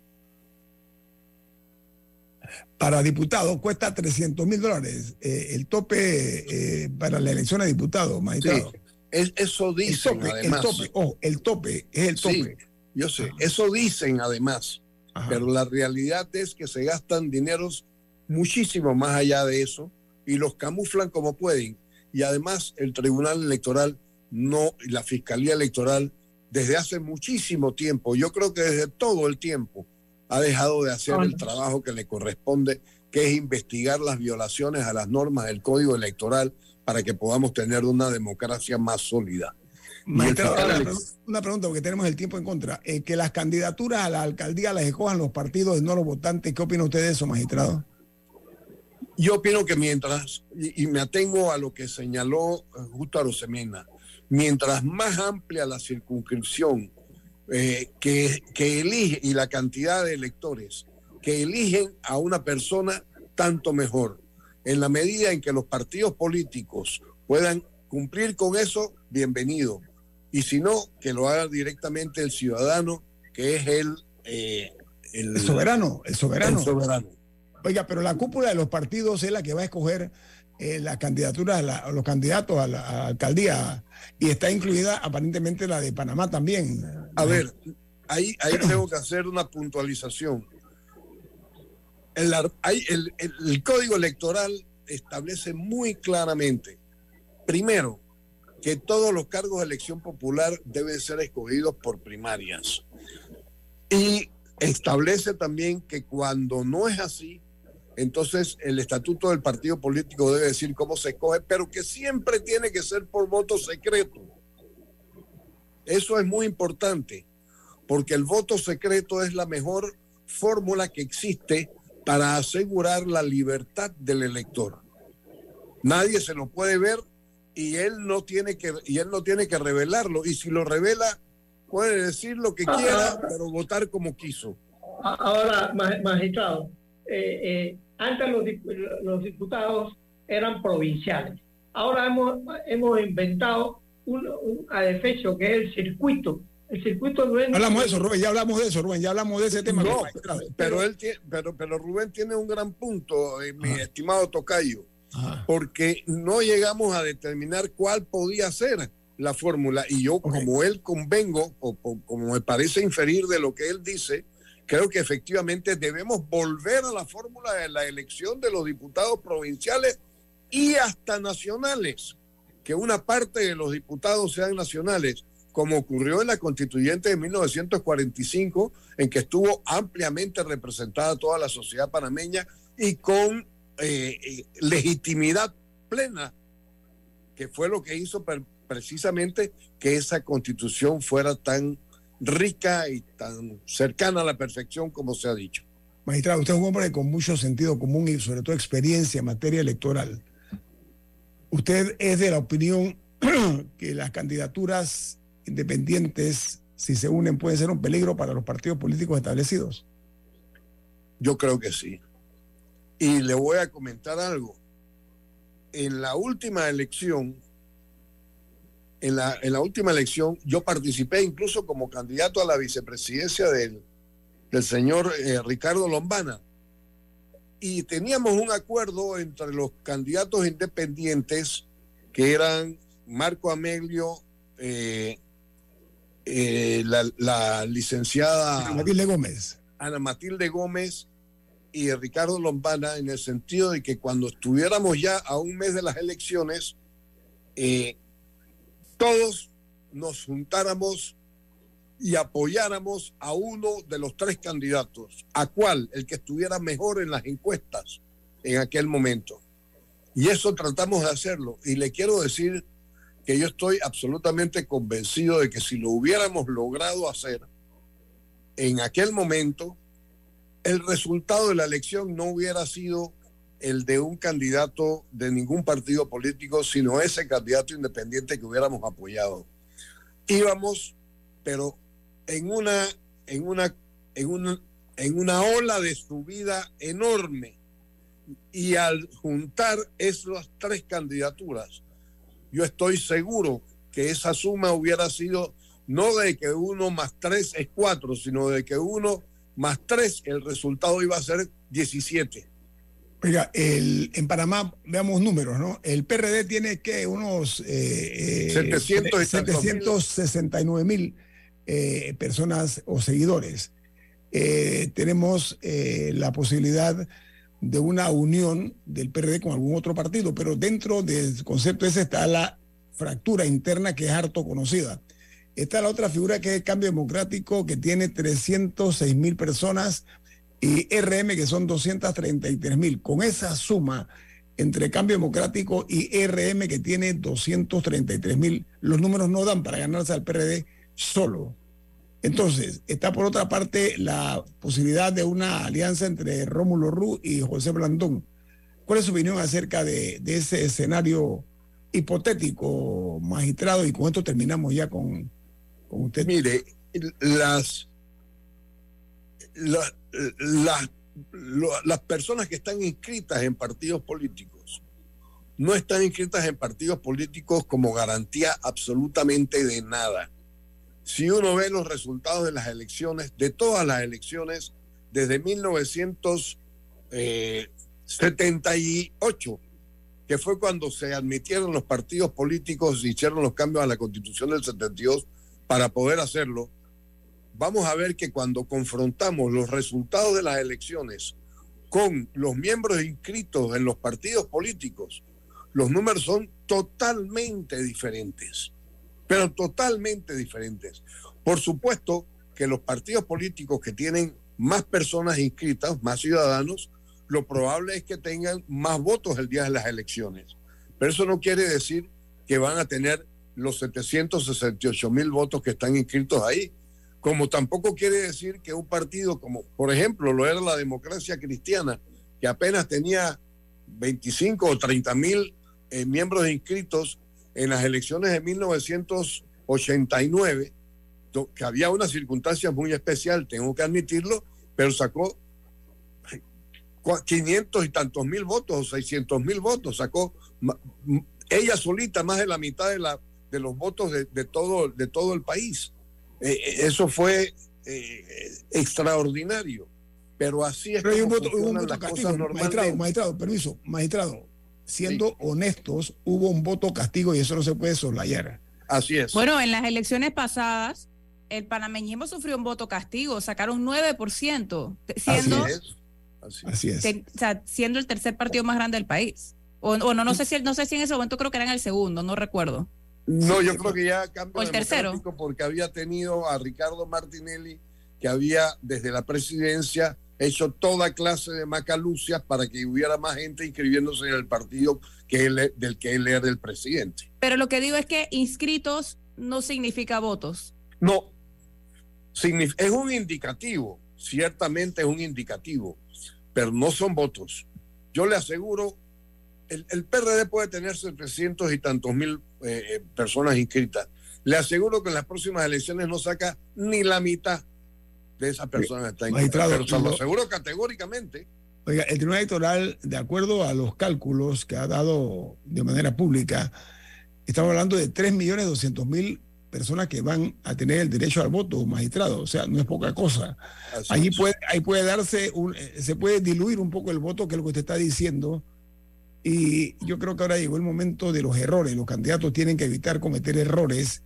para diputados cuesta 300 mil dólares eh, el tope eh, para la elección de diputados, magistrado. eso dicen además. El tope, oh, el tope, es el tope. yo sé, eso dicen además, pero la realidad es que se gastan dineros muchísimo más allá de eso y los camuflan como pueden. Y además el Tribunal Electoral no, la Fiscalía Electoral desde hace muchísimo tiempo, yo creo que desde todo el tiempo, ha dejado de hacer el trabajo que le corresponde, que es investigar las violaciones a las normas del Código Electoral para que podamos tener una democracia más sólida. una pregunta, porque tenemos el tiempo en contra. Eh, que las candidaturas a la alcaldía las escojan los partidos y no los votantes. ¿Qué opina usted de eso, magistrado? Yo opino que mientras, y, me atengo a lo que señaló eh, justo a Rosemena, mientras más amplia la circunscripción eh, que, que elige y la cantidad de electores que eligen a una persona, tanto mejor. En la medida en que los partidos políticos puedan cumplir con eso, bienvenido. Y si no, que lo haga directamente el ciudadano, que es el, eh, el, soberano, el soberano. El soberano. Oiga, pero la cúpula de los partidos es la que va a escoger eh, las candidaturas, los candidatos a la, alcaldía y está incluida aparentemente la de Panamá también. A ver, ahí, ahí [clears throat] tengo que hacer una puntualización. El, el, el, código electoral establece muy claramente, primero, que todos los cargos de elección popular deben ser escogidos por primarias. Y establece también que cuando no es así, entonces el estatuto del partido político debe decir cómo se escoge, pero que siempre tiene que ser por voto secreto. Eso es muy importante, porque el voto secreto es la mejor fórmula que existe para asegurar la libertad del elector. Nadie se lo puede ver y él no tiene que y él no tiene que revelarlo y si lo revela puede decir lo que quiera, pero votar como quiso. Ahora, magistrado, eh, eh, antes los, los diputados eran provinciales. Ahora hemos, hemos inventado un, un adefesio que es el circuito. El circuito no es... Hablamos de eso, Rubén, ya hablamos de eso, Rubén, ya hablamos de ese tema. No, pero, él pero, pero Rubén tiene un gran punto, eh, mi estimado Tocayo, porque no llegamos a determinar cuál podía ser la fórmula y yo como él convengo, o, como me parece inferir de lo que él dice, creo que efectivamente debemos volver a la fórmula de la elección de los diputados provinciales y hasta nacionales, que una parte de los diputados sean nacionales, como ocurrió en la constituyente de 1945, en que estuvo ampliamente representada toda la sociedad panameña y con eh, eh, legitimidad plena que fue lo que hizo precisamente que esa constitución fuera tan rica y tan cercana a la perfección como se ha dicho. Magistrado, usted es un hombre con mucho sentido común y sobre todo experiencia en materia electoral. ¿Usted es de la opinión [clears throat] que las candidaturas independientes, si se unen, pueden ser un peligro para los partidos políticos establecidos? Yo creo que sí. Y le voy a comentar algo. En la última elección, en la, en la última elección, yo participé incluso como candidato a la vicepresidencia del, del señor eh, Ricardo Lombana. Y teníamos un acuerdo entre los candidatos independientes que eran Marco Amelio, eh, eh, la, licenciada Ana Matilde Gómez. Ana Matilde Gómez y Ricardo Lombana en el sentido de que cuando estuviéramos ya a un mes de las elecciones, todos nos juntáramos y apoyáramos a uno de los tres candidatos, a cuál, el que estuviera mejor en las encuestas en aquel momento. Y eso tratamos de hacerlo. Y le quiero decir que yo estoy absolutamente convencido de que si lo hubiéramos logrado hacer en aquel momento, el resultado de la elección no hubiera sido el de un candidato de ningún partido político, sino ese candidato independiente que hubiéramos apoyado. Íbamos, pero en una, en una, en una, en una ola de subida enorme. Y al juntar esas tres candidaturas, yo estoy seguro que esa suma hubiera sido no de que uno más tres es cuatro, sino de que uno más tres, el resultado iba a ser 17. Oiga, el, en Panamá, veamos números, ¿no? El PRD tiene que unos eh, 769 mil eh, personas o seguidores. Eh, tenemos eh, la posibilidad de una unión del PRD con algún otro partido, pero dentro del concepto ese está la fractura interna que es harto conocida. Está la otra figura que es el Cambio Democrático, que tiene 306 mil personas, y RM, que son 233 mil. Con esa suma entre Cambio Democrático y RM, que tiene 233 mil, los números no dan para ganarse al PRD solo. Entonces, está por otra parte la posibilidad de una alianza entre Rómulo Rú y José Blandón. ¿Cuál es su opinión acerca de, ese escenario hipotético, magistrado? Y con esto terminamos ya con, usted. Mire, las, las personas que están inscritas en partidos políticos no están inscritas en partidos políticos como garantía absolutamente de nada. Si uno ve los resultados de las elecciones, de todas las elecciones, desde 1978, que fue cuando se admitieron los partidos políticos y hicieron los cambios a la constitución del 72 para poder hacerlo, vamos a ver que cuando confrontamos los resultados de las elecciones con los miembros inscritos en los partidos políticos, los números son totalmente diferentes pero totalmente diferentes. Por supuesto que los partidos políticos que tienen más personas inscritas, más ciudadanos, lo probable es que tengan más votos el día de las elecciones. Pero eso no quiere decir que van a tener los 768 mil votos que están inscritos ahí, como tampoco quiere decir que un partido como, por ejemplo, lo era la democracia cristiana, que apenas tenía 25 o 30 mil eh, miembros inscritos, en las elecciones de 1989, que había una circunstancia muy especial, tengo que admitirlo, pero sacó 500 y tantos mil votos o 600 mil votos, sacó ella solita más de la mitad de, la, de los votos de, todo, de todo el país. Eh, eh, eso fue eh, extraordinario. Pero así es como un las cosas Magistrado, magistrado, permiso, magistrado siendo honestos, hubo un voto castigo y eso no se puede soslayar. Así es. Bueno, en las elecciones pasadas, el panameñismo sufrió un voto castigo, sacaron 9%, siendo, Así es. o sea, siendo el tercer partido más grande del país. O, no, no sé si no sé si en ese momento creo que eran el segundo, no recuerdo. No, yo creo que ya cambió el tercero porque había tenido a Ricardo Martinelli que había desde la presidencia hecho toda clase de macalucias para que hubiera más gente inscribiéndose en el partido que él, del que él era el presidente. Pero lo que digo es que inscritos no significa votos. No, es un indicativo, ciertamente es un indicativo, pero no son votos. Yo le aseguro, el, el PRD puede tener 700 y tantos mil eh, eh, personas inscritas. Le aseguro que en las próximas elecciones no saca ni la mitad de esas personas está Pero se lo aseguro categóricamente. Oiga, el Tribunal Electoral, de acuerdo a los cálculos que ha dado de manera pública, estamos hablando de 3.200.000 personas que van a tener el derecho al voto, magistrado. O sea, no es poca cosa. Allí puede, ahí puede darse, un, eh, se puede diluir un poco el voto, que es lo que usted está diciendo. Y yo creo que ahora llegó el momento de los errores. Los candidatos tienen que evitar cometer errores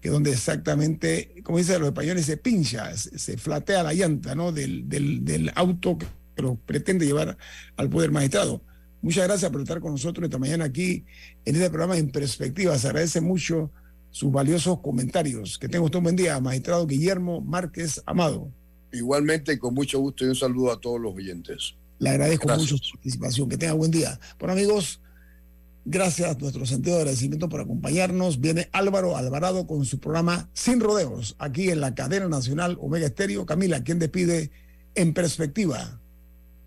que donde exactamente, como dicen los españoles, se pincha, se, flatea la llanta ¿no? del, del, auto que lo pretende llevar al poder magistrado. Muchas gracias por estar con nosotros esta mañana aquí en este programa En Perspectiva. Se agradece mucho sus valiosos comentarios. Que tenga usted un buen día, magistrado Guillermo Márquez Amado. Igualmente, con mucho gusto y un saludo a todos los oyentes. Le agradezco mucho su participación. Que tenga buen día. Bueno, amigos, Gracias, nuestro sentido de agradecimiento por acompañarnos. Viene Álvaro Alvarado con su programa Sin Rodeos, aquí en la cadena nacional Omega Estéreo. Camila, ¿quién despide en perspectiva?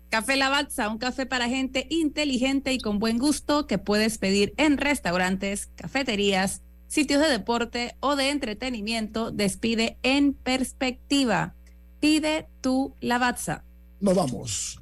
Café Lavazza, un café para gente inteligente y con buen gusto que puedes pedir en restaurantes, cafeterías, sitios de deporte o de entretenimiento. Despide en perspectiva. Pide tu Lavazza. Nos vamos.